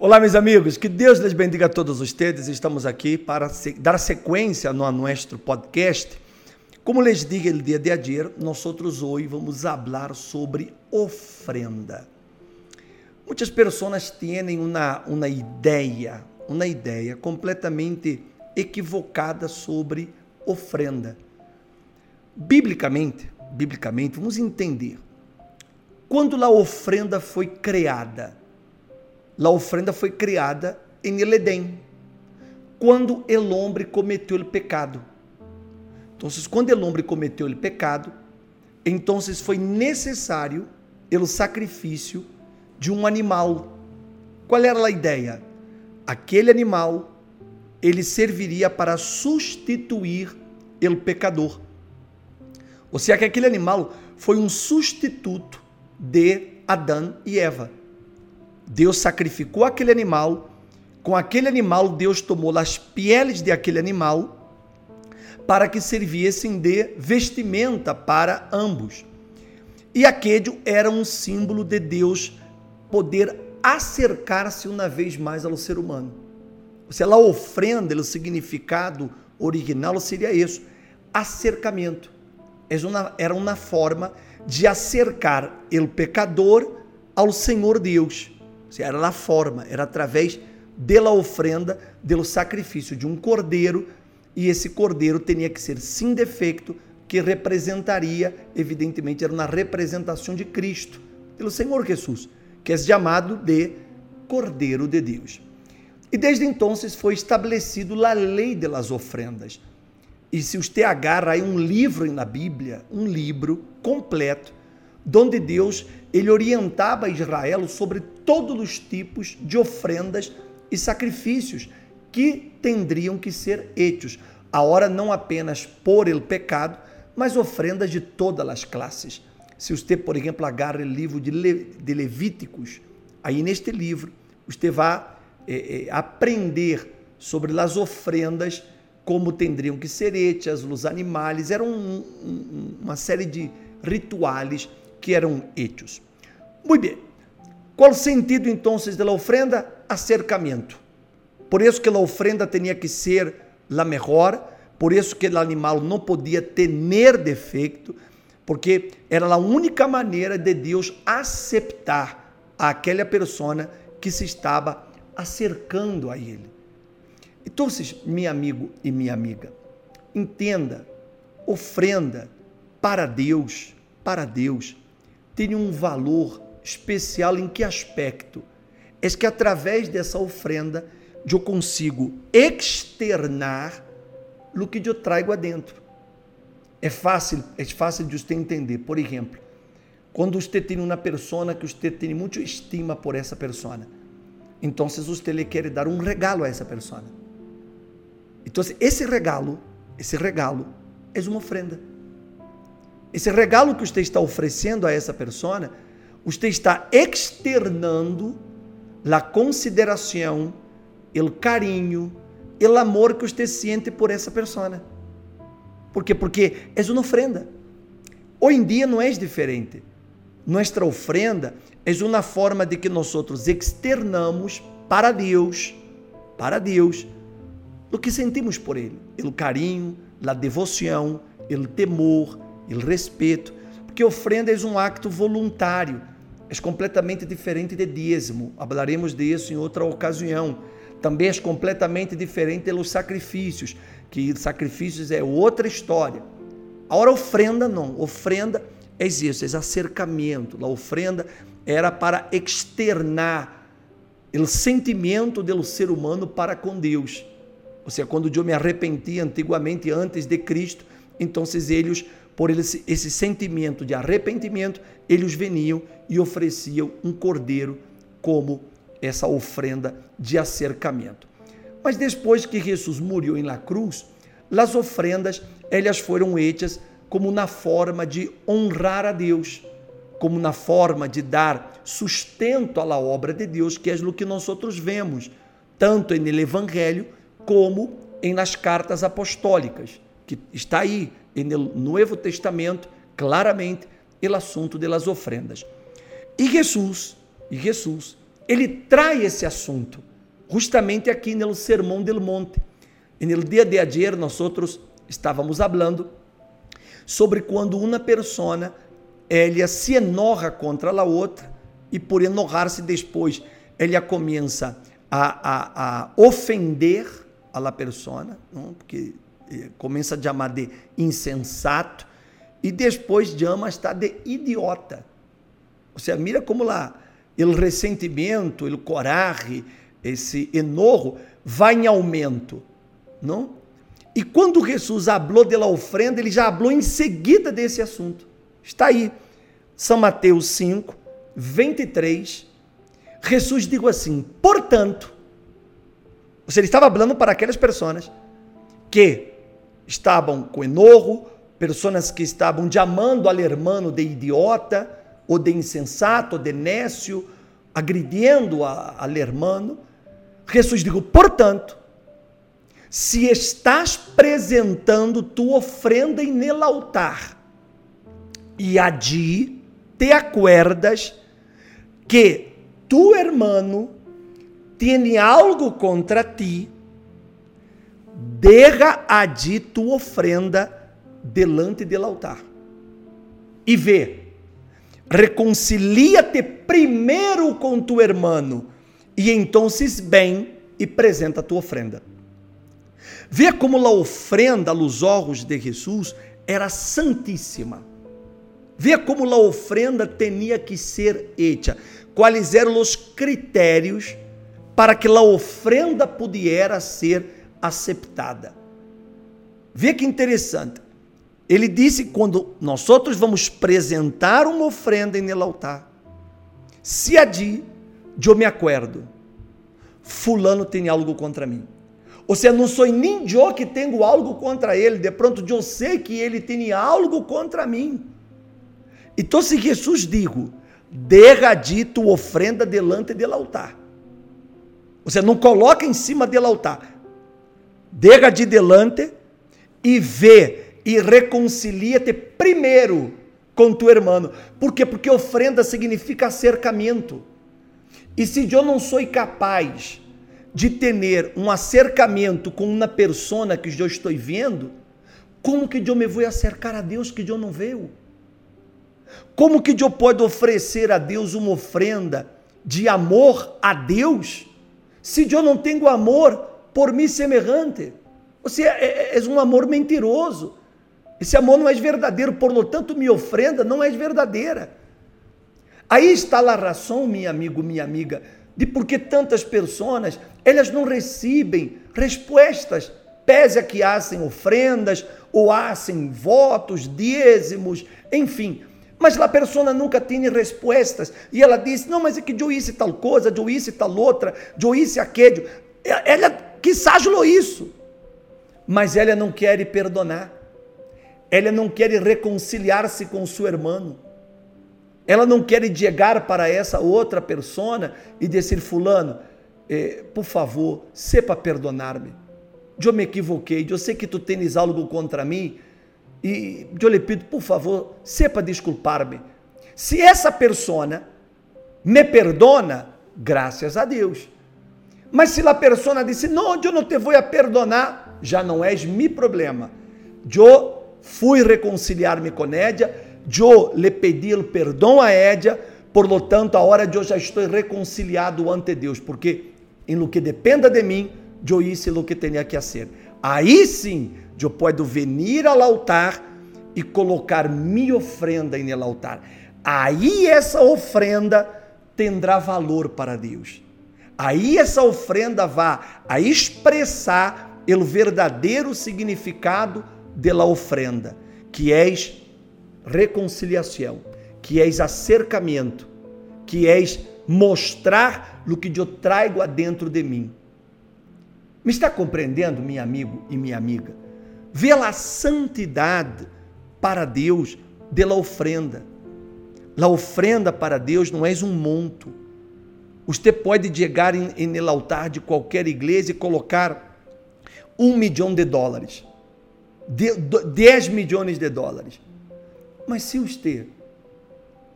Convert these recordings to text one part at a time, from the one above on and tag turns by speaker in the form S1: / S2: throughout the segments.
S1: Olá, meus amigos, que Deus les bendiga a todos vocês. Estamos aqui para dar sequência no nosso podcast. Como les dije el dia de ayer, nós hoje vamos falar sobre ofrenda. Muitas pessoas têm uma, uma ideia, uma ideia completamente equivocada sobre ofrenda. Biblicamente, biblicamente, vamos entender. Quando a ofrenda foi criada, a ofrenda foi criada em El Edém, quando el homem cometeu o pecado. Então, quando el homem cometeu o pecado, então foi necessário o sacrifício de um animal. Qual era a ideia? Aquele animal ele serviria para substituir o pecador. Ou seja, que aquele animal foi um substituto de Adão e Eva. Deus sacrificou aquele animal, com aquele animal Deus tomou as peles de aquele animal para que servissem de vestimenta para ambos. E aquele era um símbolo de Deus poder acercar-se uma vez mais ao ser humano. Se ela ofrenda, o significado original seria isso, acercamento. Era uma forma de acercar o pecador ao Senhor Deus. Era a forma, era através da ofrenda, do sacrifício de um cordeiro, e esse cordeiro tinha que ser sem defeito, que representaria, evidentemente, era uma representação de Cristo, pelo Senhor Jesus, que é chamado de Cordeiro de Deus. E desde então foi estabelecido a lei das ofrendas. E se você agarra aí um livro na Bíblia, um livro completo, onde Deus ele orientava Israel sobre todos os tipos de ofrendas e sacrifícios que tendriam que ser hechos. A hora não apenas por el pecado, mas ofrendas de todas as classes. Se você, por exemplo, agarra o livro de, Le, de Levíticos, aí neste livro você vai é, é, aprender sobre as ofrendas, como tendriam que ser hechas, os animais, era um, um, uma série de rituais que eram hechos. Muito bem. Qual o sentido então da ofrenda? Acercamento. Por isso que a ofrenda tinha que ser la melhor, por isso que o animal não podia ter defeito, porque era a única maneira de Deus aceitar aquela pessoa que se estava acercando a ele. Então, meu amigo e minha amiga, entenda, ofrenda para Deus, para Deus, tem um valor especial em que aspecto? É que através dessa ofrenda eu consigo externar o que eu trago adentro. É fácil, é fácil de você entender. Por exemplo, quando você tem uma pessoa que você tem muito estima por essa pessoa, então você lhe quer dar um regalo a essa pessoa. Então esse regalo, esse regalo é uma ofrenda. Esse regalo que você está oferecendo a essa pessoa, você está externando a consideração, o carinho, o amor que você sente por essa pessoa. Por quê? Porque é uma ofrenda. Hoje em dia não é diferente. Nossa ofrenda é uma forma de que nós externamos para Deus, para Deus, o que sentimos por Ele, o carinho, a devoção, o temor, o respeito, porque ofrenda é um acto voluntário, é completamente diferente de dízimo. Falaremos disso em outra ocasião. Também é completamente diferente dos sacrifícios, que sacrifícios é outra história. Agora, ofrenda não. Ofrenda é isso, é acercamento. A ofrenda era para externar o sentimento do ser humano para com Deus. Ou seja, quando eu me arrependi antigamente, antes de Cristo, então eles por esse, esse sentimento de arrependimento, eles veniam e ofereciam um cordeiro como essa ofrenda de acercamento. Mas depois que Jesus morreu em la cruz, as ofrendas elas foram hechas como na forma de honrar a Deus, como na forma de dar sustento à obra de Deus, que é o que nós outros vemos, tanto no Evangelho como em nas cartas apostólicas, que está aí no Novo Testamento, claramente, o assunto das ofrendas. E Jesus, e Jesus, ele traz esse assunto, justamente aqui no Sermão del Monte. E no dia de ayer nós outros estávamos falando sobre quando uma persona ela se enoja contra a outra e por enojar-se depois ela começa a, a, a ofender a la persona, não? porque começa a chamar de insensato e depois chama está de idiota. Você mira como lá o ressentimento, o coraje, esse enojo vai em aumento, não? E quando Jesus falou da ofrenda, ele já falou em seguida desse assunto. Está aí, São Mateus 5, 23. Jesus digo assim: portanto, ou seja, ele estava falando para aquelas pessoas que estavam com enojo, pessoas que estavam chamando al hermano de idiota, ou de insensato, ou de nécio, agredindo al hermano. Jesus digo, portanto, se estás apresentando tua ofrenda em altar, e allí te acuerdas que tu hermano tem algo contra ti, deja allí tu ofrenda delante del altar. E vê, reconcilia-te primeiro com tu hermano, e então bem e apresenta tua ofrenda. Vê como a ofrenda aos olhos de Jesus era santíssima. Vê como a ofrenda tinha que ser hecha. Quais eram os critérios para que a ofrenda pudiera ser aceitada? Vê que interessante. Ele disse quando nós outros vamos apresentar uma ofrenda no altar, se adi, eu me acordo, fulano tem algo contra mim. Ou seja, não sou nem eu que tenho algo contra ele, de pronto eu sei que ele tem algo contra mim. Então se Jesus digo, deja dito ofrenda delante do altar. Ou seja, não coloca em cima do altar. Deja de delante e vê e reconcilia-te primeiro com tu irmão. Por quê? Porque ofrenda significa acercamento. E se eu não sou capaz de ter um acercamento com uma persona que eu estou vendo, como que eu me vou acercar a Deus que eu não vejo? Como que eu posso oferecer a Deus uma ofrenda de amor a Deus, se eu não tenho amor por mim semelhante? Seja, é, é, é um amor mentiroso. Esse amor não é verdadeiro, por lo tanto, minha ofrenda não é verdadeira. Aí está a razão, meu amigo, minha amiga, de por que tantas pessoas, elas não recebem respostas, pese a que hacem ofrendas, ou hacem votos, dízimos, enfim. Mas a pessoa nunca tem respostas. E ela diz, não, mas é que eu hice tal coisa, eu hice tal outra, eu hice aquele. Ela quizás isso. Mas ela não quer perdonar. Ela não quer reconciliar-se com seu irmão. Ela não quer chegar para essa outra persona e dizer, fulano, eh, por favor, sepa perdonar-me. Eu me equivoquei, eu sei que tu tens algo contra mim e eu lhe pido, por favor, sepa desculpar-me. Se essa persona me perdona, graças a Deus. Mas se a persona disse, não, eu não te vou perdonar, já não és meu problema. Eu fui reconciliar-me com Édia, eu lhe pedi o perdão a Édia, por lo tanto, a hora de eu já estou reconciliado ante Deus, porque em lo que dependa de mim, eu hice lo que tinha que fazer. Aí sim, eu posso venir ao altar e colocar minha ofrenda em altar. Aí essa ofrenda terá valor para Deus. Aí essa ofrenda vai a expressar o verdadeiro significado da ofrenda, que és reconciliação, que és acercamento, que és mostrar o que eu trago adentro de mim. Me está compreendendo, meu amigo e minha amiga? Vê a santidade para Deus de la ofrenda. La ofrenda para Deus não é um monto. Você pode chegar em, el altar de qualquer igreja e colocar um milhão de dólares, de, dez milhões de dólares. Mas se você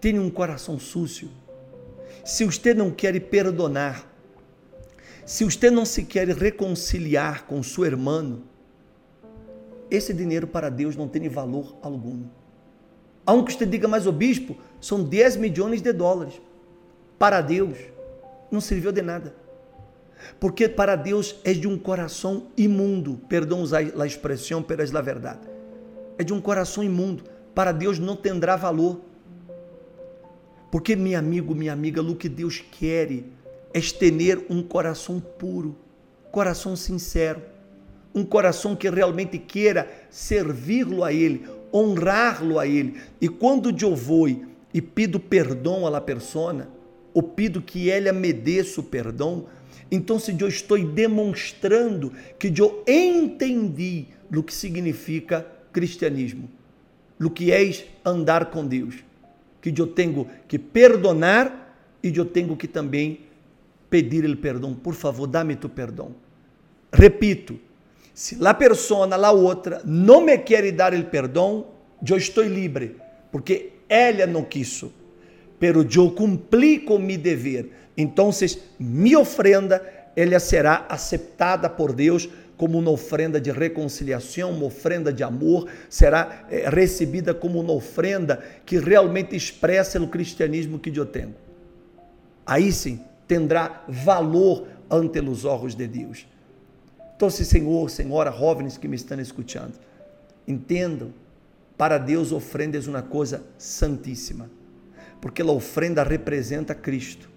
S1: tem um coração sucio, se você não quer perdonar, se você não se quer reconciliar com seu irmão, esse dinheiro para Deus não tem valor algum. Aunque você diga, mas o bispo, são 10 milhões de dólares. Para Deus, não serviu de nada. Porque para Deus é de um coração imundo, perdão usar a expressão, pelas la verdade. É de um coração imundo. Para Deus não terá valor. Porque, meu amigo, minha amiga, o que Deus quer é ter um coração puro, coração sincero, um coração que realmente queira servi-lo a Ele, honrá-lo a Ele. E quando eu vou e pido perdão à persona, ou pido que ela me dê o perdão, então se eu estou demonstrando que eu entendi o que significa cristianismo, o que é andar com Deus, que eu tenho que perdonar e eu tenho que também pedir ele perdão. Por favor, dá-me tu perdão. Repito, se a persona, a outra, não me quer dar o perdão, eu estou livre, porque ela não quis, pero eu cumpri com meu dever. Então, minha ofrenda, ela será aceitada por Deus como uma ofrenda de reconciliação, uma ofrenda de amor, será é, recebida como uma ofrenda que realmente expressa o cristianismo que eu tenho. Aí sim, terá valor ante os olhos de Deus. Então, Senhor, Senhora, jovens que me estão escutando, entendam, para Deus ofrenda é uma coisa santíssima, porque a ofrenda representa Cristo,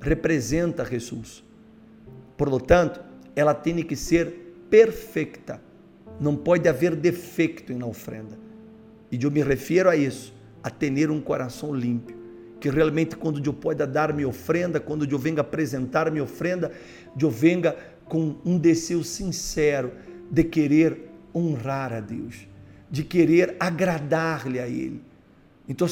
S1: representa Jesus. Por lo tanto, ela tem que ser perfeita. Não pode haver defeito na ofrenda. E eu me refiro a isso, a ter um coração limpo que realmente quando eu possa dar minha ofrenda, quando eu venga apresentar minha ofrenda, eu venga com um desejo sincero de querer honrar a Deus, de querer agradar-lhe a Ele. Então,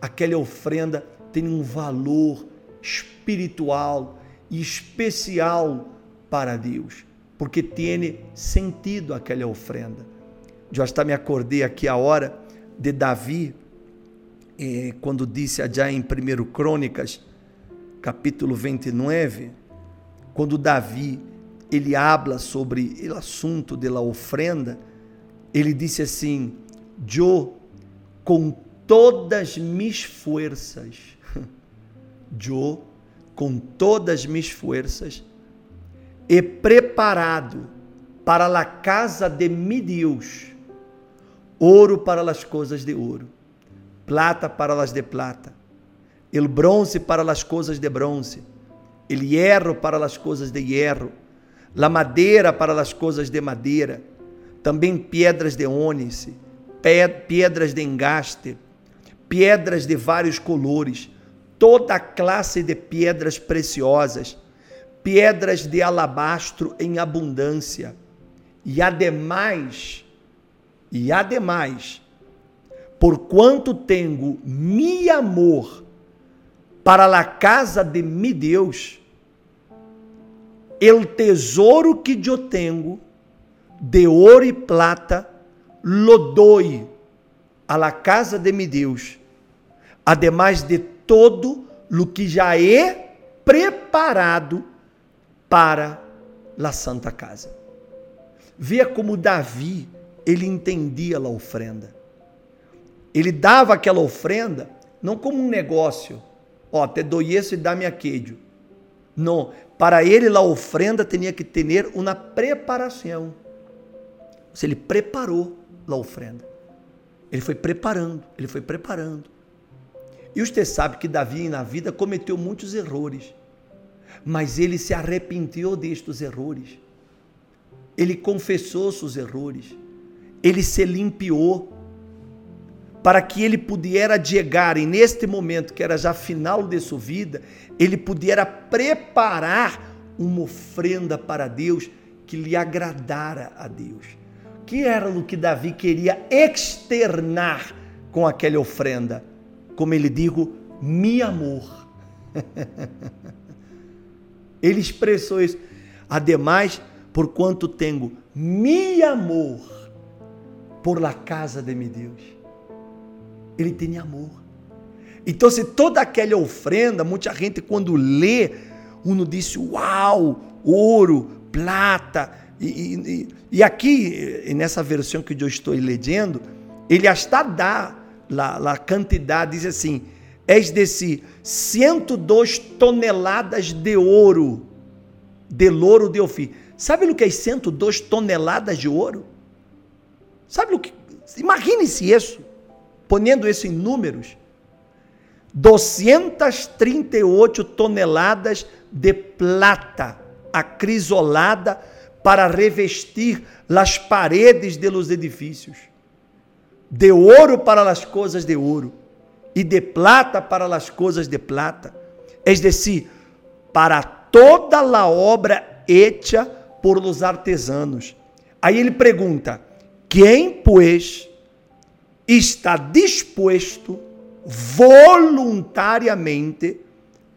S1: aquela ofrenda tem um valor espiritual e especial para Deus, porque tem sentido aquela ofrenda. Já está me acordei aqui a hora de Davi, eh, quando disse já em 1 Crônicas, capítulo 29, quando Davi ele habla sobre o assunto da ofrenda, ele disse assim: Eu, com todas mis forças, eu, com todas mis forças, he preparado para a casa de mi Deus ouro para as coisas de ouro plata para las de plata, el bronze para las coisas de bronze, el hierro para las coisas de hierro, la madeira para las coisas de madeira, também pedras de ônice, pedras de engaste, pedras de vários colores, toda classe de pedras preciosas, pedras de alabastro em abundância, e ademais, e ademais, porquanto tenho mi amor para a casa de mi Deus, el tesouro que eu tenho de ouro e plata lo doy a la casa de mi Deus, ademais de todo o que já é preparado para la santa casa. Via como Davi, ele entendia a ofrenda. Ele dava aquela ofrenda não como um negócio. Ó, te dou isso e dá-me aquele. Não. Para ele, a ofrenda tinha que ter uma preparação. Se ele preparou a ofrenda. Ele foi preparando, ele foi preparando. E você sabe que Davi na vida cometeu muitos erros, mas ele se arrependeu destes erros. Ele confessou seus erros. Ele se limpiou para que ele pudesse chegar e neste momento que era já final de sua vida, ele pudesse preparar uma ofrenda para Deus que lhe agradara a Deus. Que era o que Davi queria externar com aquela ofrenda? Como ele digo, mi amor. ele expressou isso. Ademais, por quanto tenho mi amor por la casa de meu Deus ele tem amor. Então, se toda aquela ofrenda, muita gente quando lê, uno disse, uau, ouro, plata. E, e, e aqui, nessa versão que eu estou lendo, ele hasta dá a, a quantidade, diz assim, és desse 102 toneladas de ouro, de louro de Ofir. Sabe o que é 102 toneladas de ouro? Sabe o que? Imagine-se isso, ponendo isso em números. 238 toneladas de plata acrisolada para revestir as paredes de los edifícios, de ouro para as coisas de ouro e de plata para as coisas de plata, es decir, para toda a obra hecha por los artesanos. Aí ele pergunta: quem, pois, está disposto voluntariamente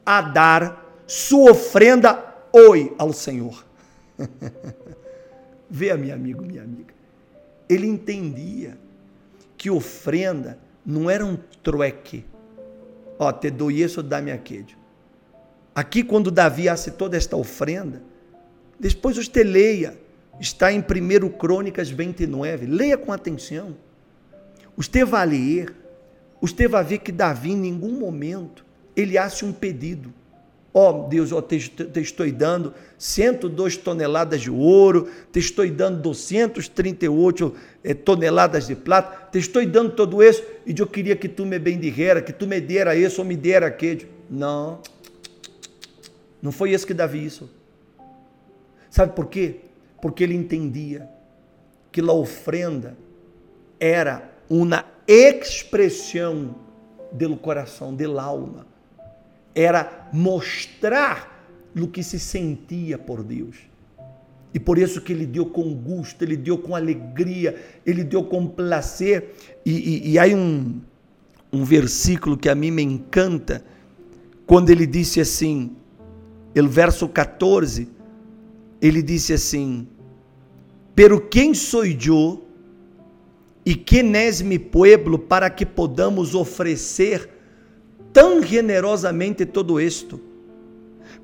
S1: a dar sua ofrenda hoje ao Senhor? Vê, meu amigo, minha amiga. Ele entendia que ofrenda não era um trueque. Ó, te dou isso, dá-me aquele. Aqui, quando Davi hace toda esta ofrenda, depois você leia, está em 1 Crônicas 29, leia com atenção. Você vai ler, você vai ver que Davi, em nenhum momento, ele hace um pedido. Ó oh, Deus, eu te, te, estou dando 102 toneladas de ouro, te estou dando 238 eh, toneladas de prata, te estou dando tudo isso e eu queria que tu me bendijera, que tu me dera isso ou me dera aquele. Não, não foi isso que Davi isso. Sabe por quê? Porque ele entendia que a ofrenda era uma expressão do coração, da alma era mostrar o que se sentia por Deus. E por isso que ele deu com gosto, ele deu com alegria, ele deu com prazer. E, e, e há um, um versículo que a mim me encanta, quando ele disse assim, o verso 14, ele disse assim: Pero quem sou eu e quem és mi pueblo para que podamos oferecer tão generosamente todo isto?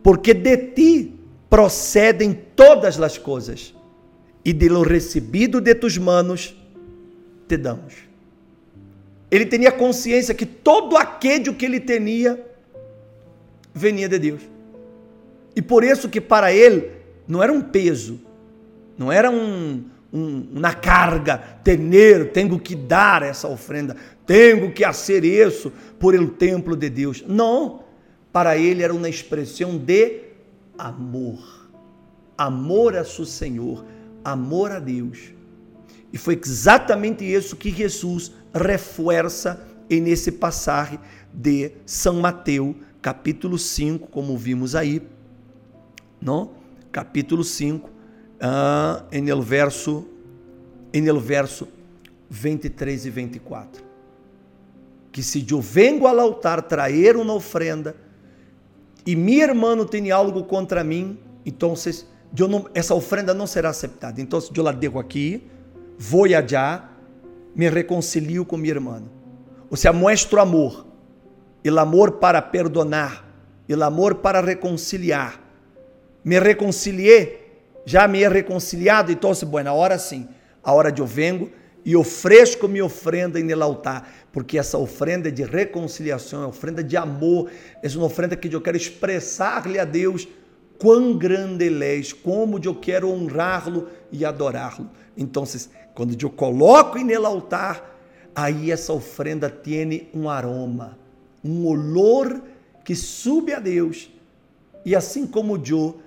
S1: Porque de ti procedem todas as coisas, e de lo recebido de tus manos te damos. Ele tinha consciência que todo aquele que ele tinha venia de Deus. E por isso que para ele não era um peso, não era um, um, uma carga, ter, tenho que dar essa ofrenda, tenho que fazer isso por el templo de Deus. Não, para ele era uma expressão de amor. Amor a seu Senhor, amor a Deus. E foi exatamente isso que Jesus reforça nesse passagem de São Mateus, capítulo 5, como vimos aí, não? Capítulo 5, ah, em el verso em el verso 23 e 24 que se eu vengo ao altar trazer uma ofrenda e meu irmão tem algo contra mim, então essa ofrenda não será aceitada. Então eu la dejo aqui, vou allá, me reconcilio com meu irmão. Ou seja, mostro amor, o amor para perdonar, o amor para reconciliar. Me reconciliei, já me he reconciliado, então, bueno, agora sim, a hora de eu vengo e ofereço minha ofrenda em altar, porque essa ofrenda é de reconciliação, é ofrenda de amor, é uma ofrenda que eu quero expressar-lhe a Deus quão grande Ele é, como eu quero honrá-lo e adorá-lo. Então, quando eu coloco em altar, aí essa ofrenda tem um aroma, um olor que sube a Deus. E assim como eu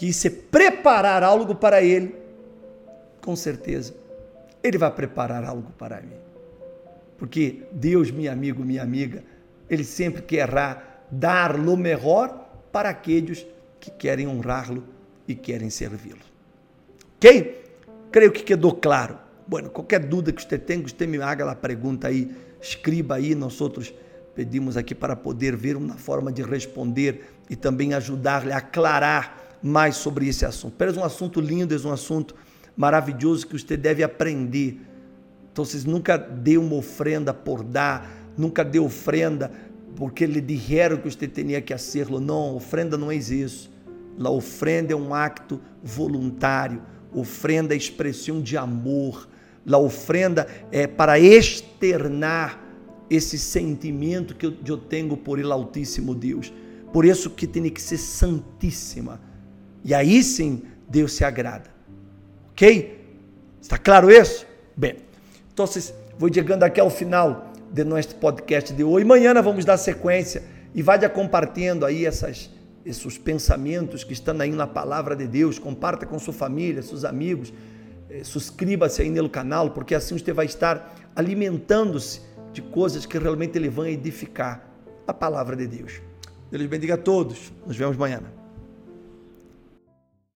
S1: quis preparar algo para Ele, com certeza ele vai preparar algo para mim. Porque Deus, meu amigo, minha amiga, Ele sempre querrá dar o melhor para aqueles que querem honrá-lo e querem servi-lo. Ok? Creio que quedou claro. Bueno, qualquer dúvida que você tenha, você me haga a pergunta aí, escriba aí, nós outros pedimos aqui para poder ver uma forma de responder e também ajudar-lhe a aclarar mais sobre esse assunto. Pero é um assunto lindo, é um assunto maravilhoso que você deve aprender. Então, vocês nunca dê uma ofrenda por dar, nunca dê ofrenda porque lhe disseram que você tinha que fazê-lo. Não, ofrenda não é isso. A ofrenda é um acto voluntário. Ofrenda é expressão de amor. A ofrenda é para externar esse sentimento que eu, tenho por ele Altíssimo Deus. Por isso que tem que ser santíssima. E aí sim Deus se agrada. Ok? Está claro isso? Bem, então vou chegando aqui ao final de nosso podcast de hoje. Amanhã vamos dar sequência e vá compartilhando aí essas, esses pensamentos que estão aí na palavra de Deus. Comparta com sua família, seus amigos. Eh, Suscríba-se aí no canal, porque assim você vai estar alimentando-se de coisas que realmente ele vão edificar a palavra de Deus. Deus bendiga a todos. Nos vemos amanhã.